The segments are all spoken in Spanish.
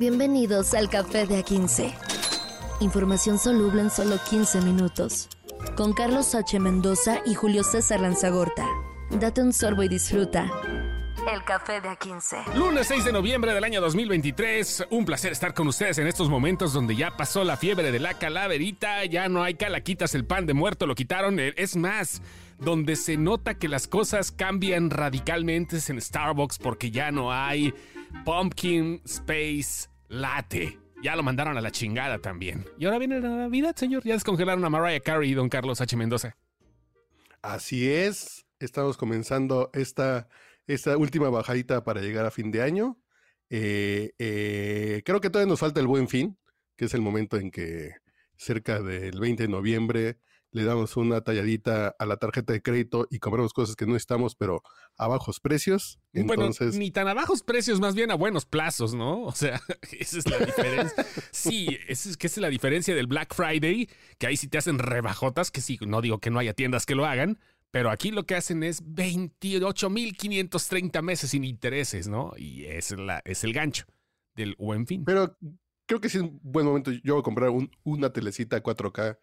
Bienvenidos al Café de A15. Información soluble en solo 15 minutos. Con Carlos H. Mendoza y Julio César Lanzagorta. Date un sorbo y disfruta. El Café de A15. Lunes 6 de noviembre del año 2023. Un placer estar con ustedes en estos momentos donde ya pasó la fiebre de la calaverita. Ya no hay calaquitas, el pan de muerto lo quitaron. Eh, Es más, donde se nota que las cosas cambian radicalmente es en Starbucks porque ya no hay Pumpkin Space Latte. Ya lo mandaron a la chingada también. Y ahora viene la Navidad, señor. Ya descongelaron a Mariah Carey y don Carlos H. Mendoza. Así es, estamos comenzando esta, esta última bajadita para llegar a fin de año. Eh, eh, creo que todavía nos falta el buen fin, que es el momento en que cerca del 20 de noviembre le damos una talladita a la tarjeta de crédito y compramos cosas que no estamos, pero a bajos precios. Entonces, Bueno, ni tan a bajos precios, más bien a buenos plazos, ¿no? O sea, esa es la diferencia. sí, esa es que esa es la diferencia del Black Friday, que ahí sí te hacen rebajotas, que sí, no digo que no haya tiendas que lo hagan, pero aquí lo que hacen es 28.530 meses sin intereses, ¿no? Y es, la, es el gancho del buen fin. pero creo que sí es un buen momento. Yo voy a comprar un- una telecita 4K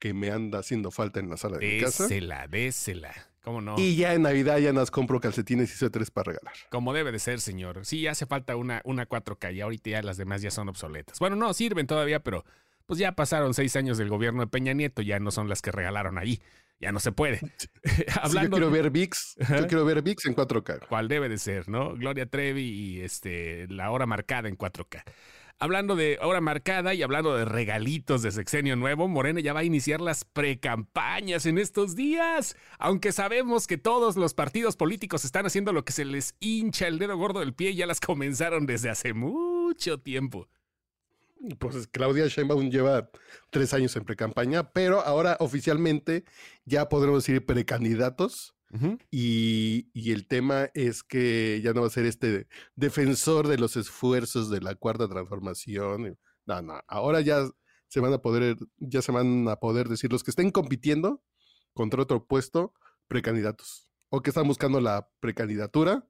que me anda haciendo falta en la sala de mi casa. Désela, désela. ¿Cómo no? Y ya en Navidad ya nos compro calcetines y suéteres para regalar. Como debe de ser, señor. Sí, hace falta una, una 4K y ahorita ya las demás ya son obsoletas. Bueno, no, sirven todavía, pero pues ya pasaron seis años del gobierno de Peña Nieto, ya no son las que regalaron ahí. Ya no se puede. Sí, yo Hablando quiero ver VIX, yo quiero ver VIX en 4K. cuál debe de ser, ¿no? Gloria Trevi y este, la hora marcada en 4K. Hablando de hora marcada y hablando de regalitos de sexenio nuevo, Morena ya va a iniciar las precampañas en estos días. Aunque sabemos que todos los partidos políticos están haciendo lo que se les hincha el dedo gordo del pie, ya las comenzaron desde hace mucho tiempo. Pues Claudia Sheinbaum lleva tres años en precampaña, pero ahora oficialmente ya podremos decir precandidatos. Y, y el tema es que ya no va a ser este defensor de los esfuerzos de la cuarta transformación. No, no, ahora ya se van a poder, ya se van a poder decir los que estén compitiendo contra otro puesto, precandidatos. O que están buscando la precandidatura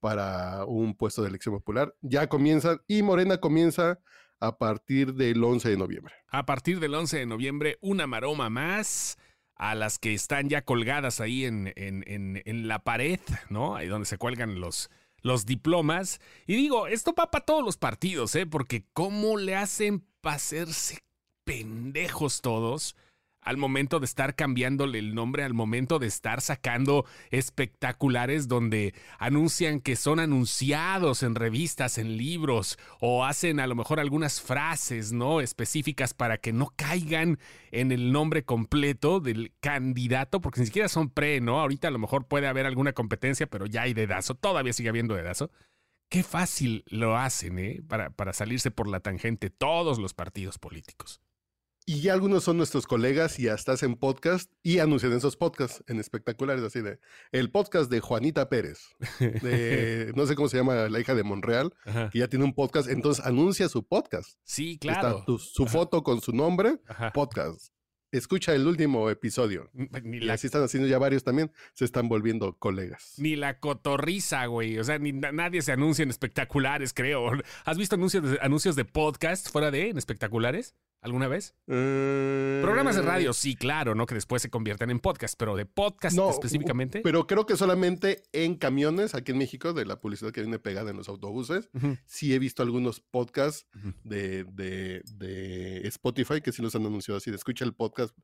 para un puesto de elección popular. Ya comienzan y Morena comienza a partir del 11 de noviembre. A partir del 11 de noviembre, una maroma más a las que están ya colgadas ahí en, en- en- en la pared, ¿no? Ahí donde se cuelgan los, los diplomas. Y digo, esto va para todos los partidos, ¿eh? Porque cómo le hacen para hacerse pendejos todos al momento de estar cambiándole el nombre, al momento de estar sacando espectaculares donde anuncian que son anunciados en revistas, en libros, o hacen a lo mejor algunas frases, ¿no? Específicas para que no caigan en el nombre completo del candidato, porque ni siquiera son pre, ¿no? Ahorita a lo mejor puede haber alguna competencia, pero ya hay dedazo, todavía sigue habiendo dedazo. Qué fácil lo hacen, ¿eh? Para, para salirse por la tangente todos los partidos políticos. Y ya algunos son nuestros colegas y hasta hacen podcast y anuncian esos podcasts en espectaculares, así de el podcast de Juanita Pérez, de no sé cómo se llama la hija de Monreal, Ajá. que ya tiene un podcast, entonces anuncia su podcast. Sí, Está claro. tu- su foto con su nombre, Ajá. podcast. Escucha el último episodio. Ni Y la, así están haciendo ya varios también, se están volviendo colegas. ni la cotorriza, güey. O sea, ni na- nadie se anuncia en espectaculares, creo. ¿Has visto anuncios de, anuncios de podcast fuera de en espectaculares? ¿Alguna vez? Programas de radio, sí, claro, ¿no? Que después se convierten en podcast, pero de podcast No, específicamente. Pero creo que solamente en camiones aquí en México, de la publicidad que viene pegada en los autobuses, Ujú. sí he visto algunos podcasts de, de, de Spotify que sí los han anunciado así, de escucha el podcast,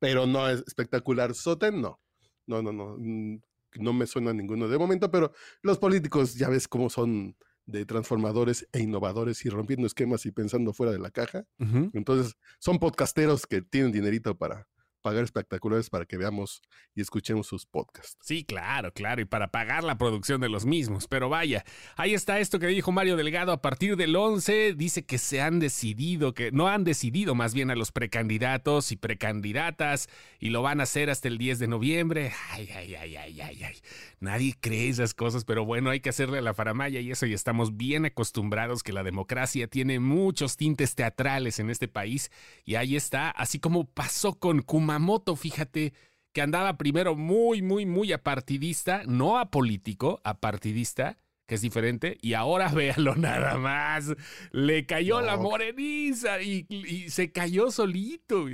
pero no es espectacular. Soten, no. No, no, no. mm, No me suena ninguno de momento, pero los políticos ya ves cómo son de transformadores e innovadores y rompiendo esquemas y pensando fuera de la caja. Entonces, son podcasteros que tienen dinerito para pagar espectaculares para que veamos y escuchemos sus podcasts. Sí, claro, claro, y para pagar la producción de los mismos. Pero vaya, ahí está esto que dijo Mario Delgado a partir del 11. Dice que se han decidido, que no han decidido más bien a los precandidatos y precandidatas y lo van a hacer hasta el 10 de noviembre. Ay, ay, ay, ay, ay, ay. Nadie cree esas cosas, pero bueno, hay que hacerle a la faramaya y eso y estamos bien acostumbrados que la democracia tiene muchos tintes teatrales en este país y ahí está, así como pasó con Kumamoto, fíjate que andaba primero muy, muy, muy apartidista, no apolítico, apartidista, que es diferente, y ahora véalo nada más. Le cayó la moreniza y, se cayó solito.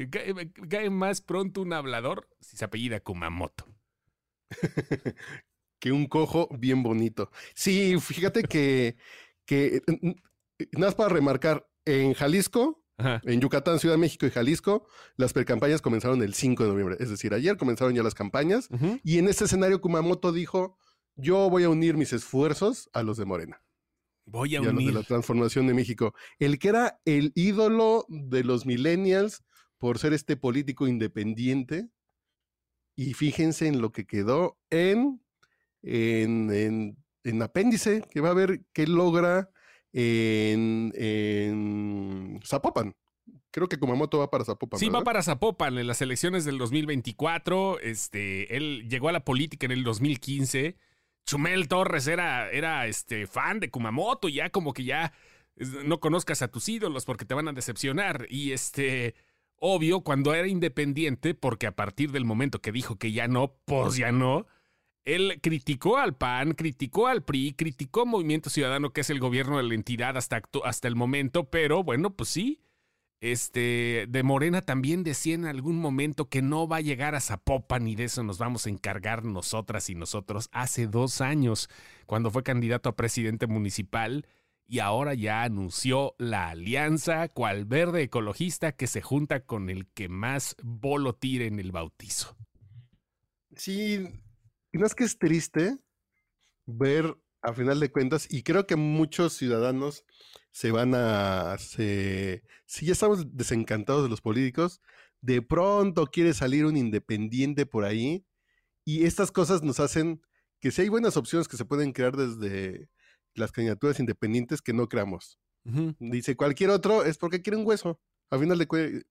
Cae, más pronto un hablador si se apellida Kumamoto. que un cojo bien bonito. Sí, fíjate que, que nada más para remarcar, en Jalisco, en Yucatán, Ciudad de México y Jalisco, las precampañas comenzaron el 5 de noviembre. Es decir, ayer comenzaron ya las campañas. Y en este escenario, Kumamoto dijo: Yo voy a unir mis esfuerzos a los de Morena. Voy a unir. de la transformación de México. El que era el ídolo de los millennials por ser este político independiente. Y fíjense en lo que quedó en, en, en, apéndice, que va a ver qué logra en, Zapopan. Creo que Kumamoto va para Zapopan. Sí, va para Zapopan en las elecciones del 2024. Este, él llegó a la política en el 2015. Chumel Torres era, era este, fan de Kumamoto, ya como que ya no conozcas a tus ídolos porque te van a decepcionar. Y este, obvio, cuando era independiente, porque a partir del momento que dijo que ya no, pues ya no él criticó al PAN, criticó al PRI, criticó Movimiento Ciudadano, que es el gobierno de la entidad hasta, hasta el momento, pero bueno, pues sí. Este, de Morena también decía en algún momento que no va a llegar a Zapopan y de eso nos vamos a encargar nosotras y nosotros hace dos años, cuando fue candidato a presidente municipal y ahora ya anunció la alianza cual verde ecologista que se junta con el que más bolo tire en el bautizo. Sí, y no es que es triste ver, a final de cuentas, y creo que muchos ciudadanos se van a... Si ya estamos desencantados de los políticos, de pronto quiere salir un independiente por ahí, y estas cosas nos hacen que si hay buenas opciones que se pueden crear desde las candidaturas independientes que no creamos. Dice cualquier otro es porque quiere un hueso. A final de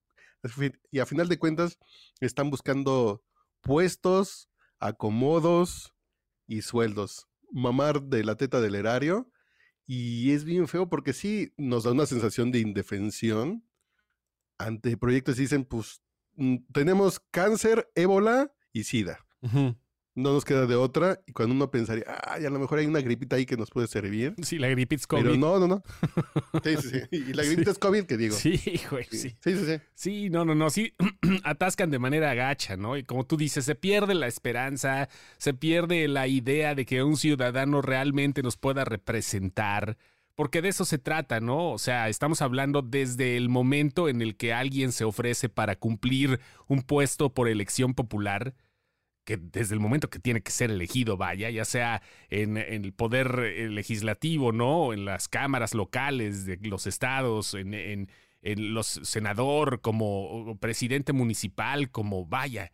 y a final de cuentas están buscando puestos acomodos y sueldos. Mamar de la teta del erario. Y es bien feo porque sí nos da una sensación de indefensión ante proyectos y dicen, pues mm, tenemos cáncer, ébola y sida no nos queda de otra. Y cuando uno pensaría, ay, a lo mejor hay una gripita ahí que nos puede servir. Sí, la gripita es COVID. Pero no, no, no. Sí, sí, sí. Y la gripita es COVID, que digo. Sí, güey, sí. Sí, sí, sí. Sí, no, no, no. Sí, atascan de manera gacha, ¿no? Y como tú dices, se pierde la esperanza, se pierde la idea de que un ciudadano realmente nos pueda representar. Porque de eso se trata, ¿no? O sea, estamos hablando desde el momento en el que alguien se ofrece para cumplir un puesto por elección popular que desde el momento que tiene que ser elegido, vaya, ya sea en, el poder eh, legislativo, ¿no? En las cámaras locales de los estados, en, en, los senador, como presidente municipal, como vaya.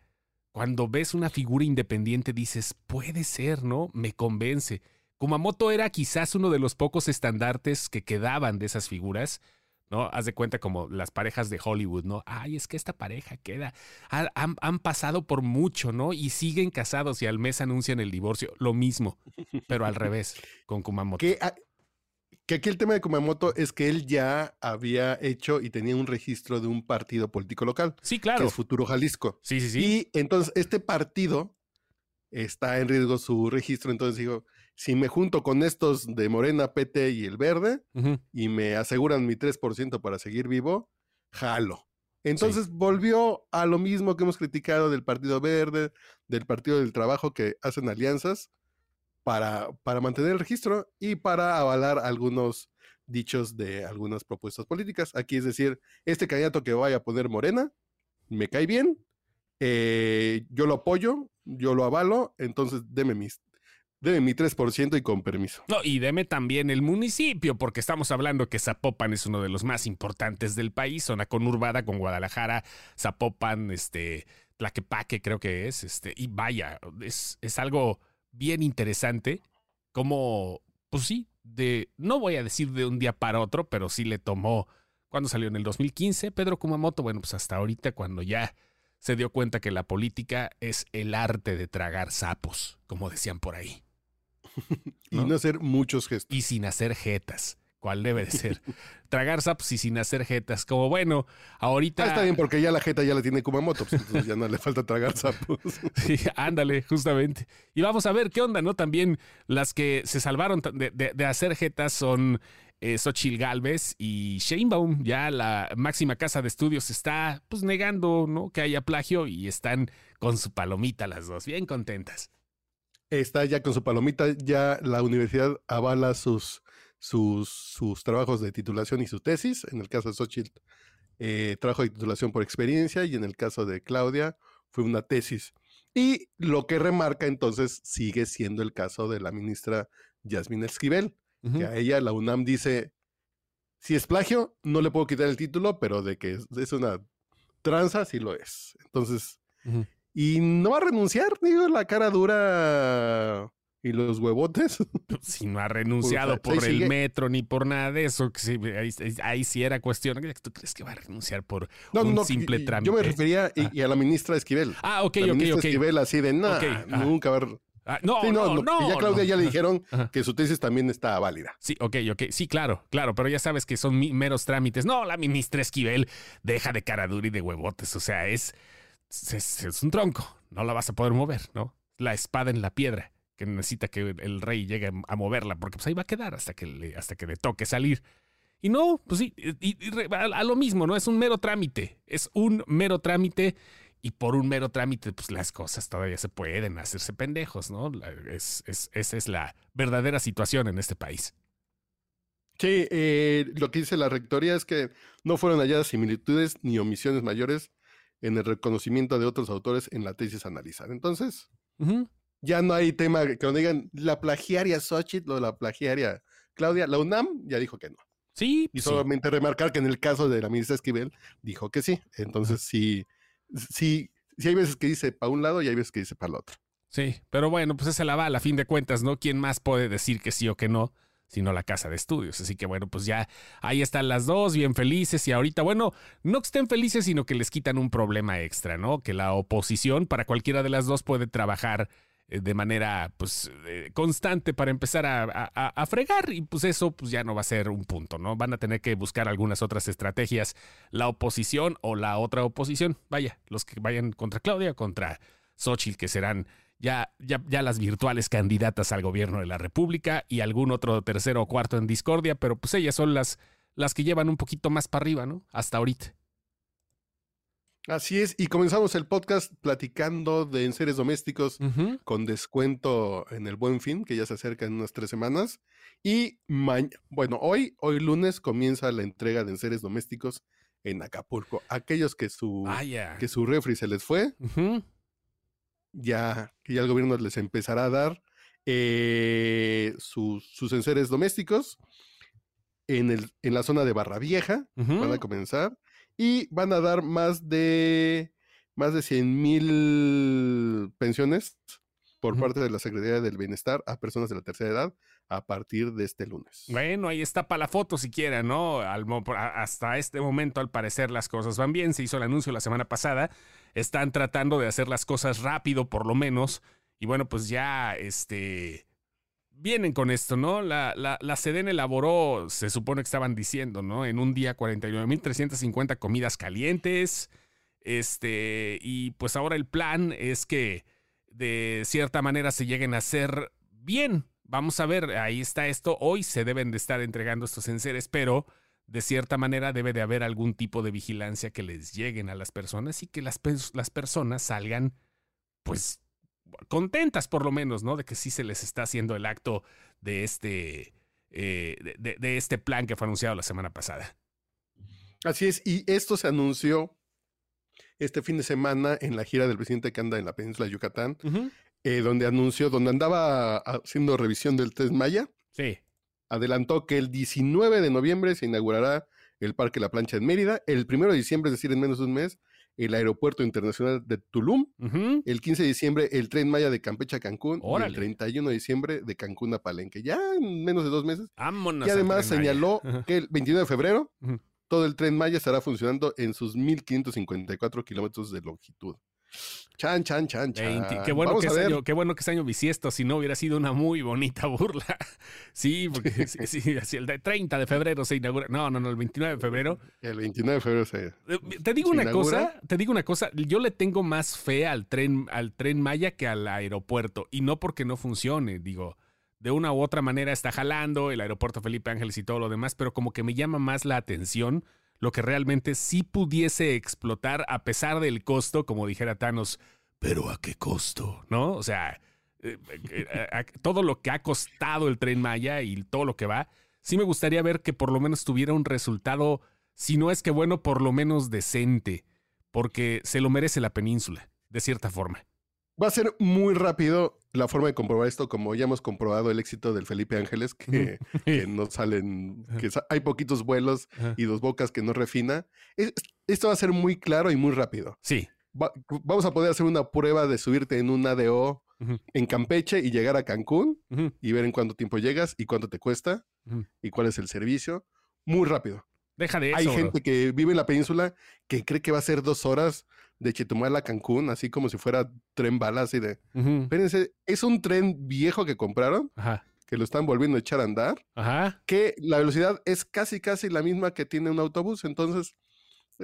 Cuando ves una figura independiente dices, puede ser, ¿no? Me convence. Kumamoto era quizás uno de los pocos estandartes que quedaban de esas figuras, ¿no? Haz de cuenta como las parejas de Hollywood, ¿no? Ay, es que esta pareja queda. Han, pasado por mucho, ¿no? Y siguen casados y al mes anuncian el divorcio. Lo mismo, pero al revés, con Kumamoto. Que, que aquí el tema de Kumamoto es que él ya había hecho y tenía un registro de un partido político local. Sí, claro. Que es Futuro Jalisco. Sí, sí, sí. Y entonces este partido está en riesgo su registro. Entonces digo, si me junto con estos de Morena, PT y el Verde y me aseguran mi 3% para seguir vivo, jalo. Entonces volvió a lo mismo que hemos criticado del Partido Verde, del Partido del Trabajo, que hacen alianzas para, para mantener el registro y para avalar algunos dichos de algunas propuestas políticas. Aquí es decir, este candidato que vaya a poner Morena, me cae bien, eh, yo lo apoyo, yo lo avalo, entonces deme mis Deme mi 3% y con permiso. No, y deme también el municipio, porque estamos hablando que Zapopan es uno de los más importantes del país, zona conurbada con Guadalajara, Zapopan, este, Tlaquepaque creo que es, este, y vaya, es, es algo bien interesante, como, pues sí, de, no voy a decir de un día para otro, pero sí le tomó, cuando salió en el 2015, Pedro Kumamoto, bueno, pues hasta ahorita cuando ya se dio cuenta que la política es el arte de tragar sapos, como decían por ahí. y no hacer muchos gestos. Y sin hacer jetas. cual debe de ser. Tragar sapos y sin hacer jetas. Como bueno, ahorita. Ah, está bien, porque ya la jeta ya la tiene Kumamoto, pues entonces ya no le falta tragar sapos. Sí, ándale, justamente. Y vamos a ver qué onda, ¿no? También las que se salvaron de, de- de hacer jetas son eh, Xochitl Galvez y Sheinbaum. Ya la máxima casa de estudios está pues negando, ¿no? Que haya plagio y están con su palomita las dos, bien contentas. Está ya con su palomita, ya la universidad avala sus, sus, sus trabajos de titulación y su tesis. En el caso de Xochitl, eh, trabajo de titulación por experiencia y en el caso de Claudia fue una tesis. Y lo que remarca entonces sigue siendo el caso de la ministra Yasmín Esquivel, que a ella la UNAM dice, si es plagio, no le puedo quitar el título, pero de que es, es una tranza, sí lo es. Entonces. Y no va a renunciar, digo, la cara dura y los huevotes. Si no ha renunciado Pues, por el sigue. metro ni por nada de eso, que sí, ahí, ahí sí era cuestión. ¿Tú crees que va a renunciar por No, un no, simple y- trámite? Yo me refería y, Ah. y a la ministra Esquivel. Ah, ok, la ok, ministra ok. Esquivel así de, Ok, ajá. nunca va a... re-". Ah, no, Sí, no, no, no, ya Claudia no. ya le dijeron Ajá. que su tesis también está válida. Sí, ok, ok. Sí, claro, claro, pero ya sabes que son meros trámites. No, la ministra Esquivel deja de cara dura y de huevotes. O sea, es, es, un tronco. No la vas a poder mover, ¿no? La espada en la piedra que necesita que el rey llegue a moverla, porque pues ahí va a quedar hasta que le, hasta que le toque salir. Y no, pues sí, y, a, lo mismo, ¿no? Es un mero trámite. Es un mero trámite. Y por un mero trámite, pues las cosas todavía se pueden hacerse pendejos, ¿no? Es, es- esa es la verdadera situación en este país. Sí, eh, lo que dice la rectoría es que no fueron halladas similitudes ni omisiones mayores en el reconocimiento de otros autores en la tesis analizada. Entonces, Ujú. ya no hay tema que nos digan la plagiaria Xochitl o la plagiaria Claudia. La UNAM ya dijo que no. Sí, Y sí. solamente remarcar que en el caso de la ministra Esquivel dijo que sí. Entonces, sí, sí, sí hay veces que dice para un lado y hay veces que dice para el otro. Sí, pero bueno, pues esa la va, a fin de cuentas, ¿no? ¿Quién más puede decir que sí o que no? Sino la casa de estudios. Así que bueno, pues ya ahí están las dos, bien felices. Y ahorita, bueno, no que estén felices, sino que les quitan un problema extra, ¿no? Que la oposición para cualquiera de las dos puede trabajar eh, de manera, pues, eh, constante para empezar a, a- a- fregar. Y pues eso, pues ya no va a ser un punto, ¿no? Van a tener que buscar algunas otras estrategias, la oposición o la otra oposición. Vaya, los que vayan contra Claudia, contra Xochitl, que serán ya, ya, ya las virtuales candidatas al gobierno de la República y algún otro tercero o cuarto en discordia, pero pues ellas son las, las que llevan un poquito más para arriba, ¿no? Hasta ahorita. Así es, y comenzamos el podcast platicando de enseres domésticos con descuento en el Buen Fin, que ya se acerca en unas tres semanas. Y bueno, hoy, hoy lunes comienza la entrega de enseres domésticos en Acapulco. Aquellos que su, Vaya. que su refri se les fue, Ujú. Ya que ya el gobierno les empezará a dar eh, sus, sus enseres domésticos en, el, en la zona de Barra Vieja. Van a comenzar y van a dar más de más de 100 mil pensiones por parte de la Secretaría del Bienestar a personas de la tercera edad a partir de este lunes. Bueno, ahí está para la foto si quieren, ¿no? Hasta este momento, al parecer, las cosas van bien. Se hizo el anuncio la semana pasada. Están tratando de hacer las cosas rápido, por lo menos. Y bueno, pues ya, este, vienen con esto, ¿no? La, la, la Sedena elaboró, se supone que estaban diciendo, ¿no? En un día 49.350 comidas calientes. Este, y pues ahora el plan es que de cierta manera se lleguen a hacer bien. Vamos a ver, ahí está esto. Hoy se deben de estar entregando estos enseres, pero de cierta manera debe de haber algún tipo de vigilancia que les lleguen a las personas y que las, las personas salgan, pues, contentas por lo menos, ¿no? De que sí se les está haciendo el acto de este, eh, de, de- de este plan que fue anunciado la semana pasada. Así es, y esto se anunció este fin de semana en la gira del presidente que anda en la península de Yucatán, eh, donde anunció, donde andaba haciendo revisión del test Maya, Sí. adelantó que el 19 de noviembre se inaugurará el Parque La Plancha en Mérida, el 1 de diciembre, es decir, en menos de un mes, el Aeropuerto Internacional de Tulum, el 15 de diciembre el Tren Maya de Campeche a Cancún, y el 31 de diciembre de Cancún a Palenque, ya en menos de dos meses. Vámonos y además Maya. señaló que el 29 de febrero todo el Tren Maya estará funcionando en sus 1554 kilómetros de longitud. Chan, chan, chan, chan. Qué bueno, que año, qué bueno que es año bisiesto, si no hubiera sido una muy bonita burla. Sí, porque sí, sí, el 30 de febrero se inaugura. No, no, no, el 29 de febrero. El 29 de febrero se. Eh, te digo una cosa, te digo una cosa, yo le tengo más fe al tren, al tren Maya que al aeropuerto. Y no porque no funcione, digo. De una u otra manera está jalando el aeropuerto Felipe Ángeles y todo lo demás, pero como que me llama más la atención lo que realmente sí pudiese explotar a pesar del costo, como dijera Thanos, pero ¿a qué costo? ¿No? O sea, eh, eh, todo lo que ha costado el tren Maya y todo lo que va, sí me gustaría ver que por lo menos tuviera un resultado, si no es que bueno, por lo menos decente, porque se lo merece la península, de cierta forma. Va a ser muy rápido la forma de comprobar esto, como ya hemos comprobado el éxito del Felipe Ángeles, que, no salen, que hay poquitos vuelos y dos bocas que no refina. esto va a ser muy claro y muy rápido. Sí. vamos a poder hacer una prueba de subirte en un ADO en Campeche y llegar a Cancún y ver en cuánto tiempo llegas y cuánto te cuesta y cuál es el servicio. Muy rápido. Deja de eso. Hay gente que vive en la península que cree que va a ser dos horas de Chetumal a Cancún, así como si fuera tren balas y de. Espérense, es un tren viejo que compraron, que lo están volviendo a echar a andar, que la velocidad es casi, casi la misma que tiene un autobús. Entonces,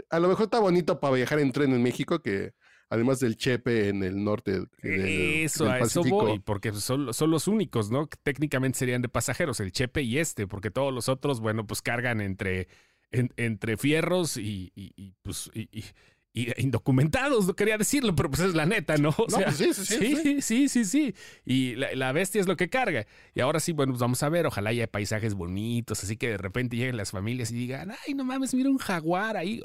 a lo mejor está bonito para viajar en tren en México, que además del Chepe en el norte. eso, a eso voy, porque son, son, los únicos, ¿no? técnicamente serían de pasajeros, el Chepe y este, porque todos los otros, bueno, pues cargan entre entre fierros y, pues y, indocumentados, no quería decirlo, pero pues es la neta, ¿no? O sea, pues sí, sí, sí, sí, sí, sí, Y la, bestia es lo que carga. Y ahora sí, bueno, pues vamos a ver, ojalá haya paisajes bonitos, así que de repente lleguen las familias y digan, ay, no mames, mira un jaguar ahí,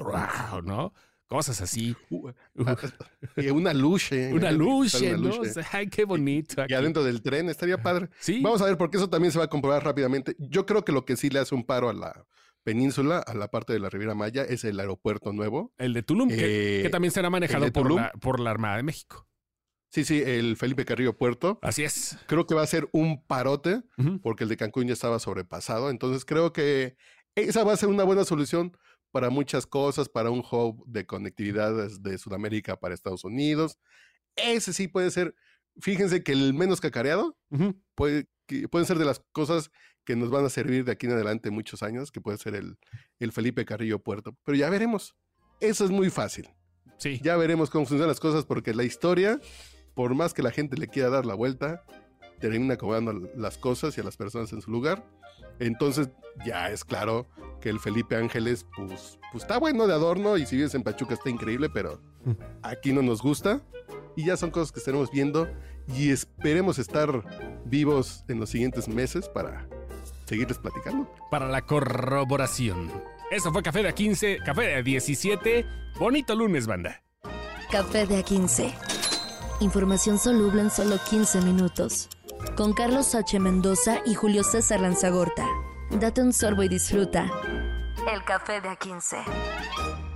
¿no? Cosas así. Uh, y una luche. Una luche, ¿no? ay, qué bonito. Y adentro del tren estaría padre. Sí. Vamos a ver, porque eso también se va a comprobar rápidamente. Yo creo que lo que sí le hace un paro a la península, a la parte de la Riviera Maya, es el aeropuerto nuevo. El de Tulum, que, eh, también será manejado por la, por la Armada de México. Sí, sí, el Felipe Carrillo Puerto. Así es. Creo que va a ser un parote, porque el de Cancún ya estaba sobrepasado. Entonces creo que esa va a ser una buena solución para muchas cosas, para un hub de conectividad de Sudamérica para Estados Unidos. Ese sí puede ser, fíjense que el menos cacareado puede, pueden ser de las cosas que nos van a servir de aquí en adelante muchos años, que puede ser el, el Felipe Carrillo Puerto. Pero ya veremos. Eso es muy fácil. Sí. Ya veremos cómo funcionan las cosas, porque la historia, por más que la gente le quiera dar la vuelta, termina acomodando las cosas y a las personas en su lugar. Entonces ya es claro que el Felipe Ángeles, pues, pues está bueno de adorno y si vives en Pachuca está increíble, pero mm. aquí no nos gusta. Y ya son cosas que estaremos viendo y esperemos estar vivos en los siguientes meses para seguirles platicando. Para la corroboración. Eso fue Café de A15, Café de A17. Bonito lunes, banda. Café de A15. Información soluble en solo 15 minutos. Con Carlos H. Mendoza y Julio César Lanzagorta. Date un sorbo y disfruta. El café de A15.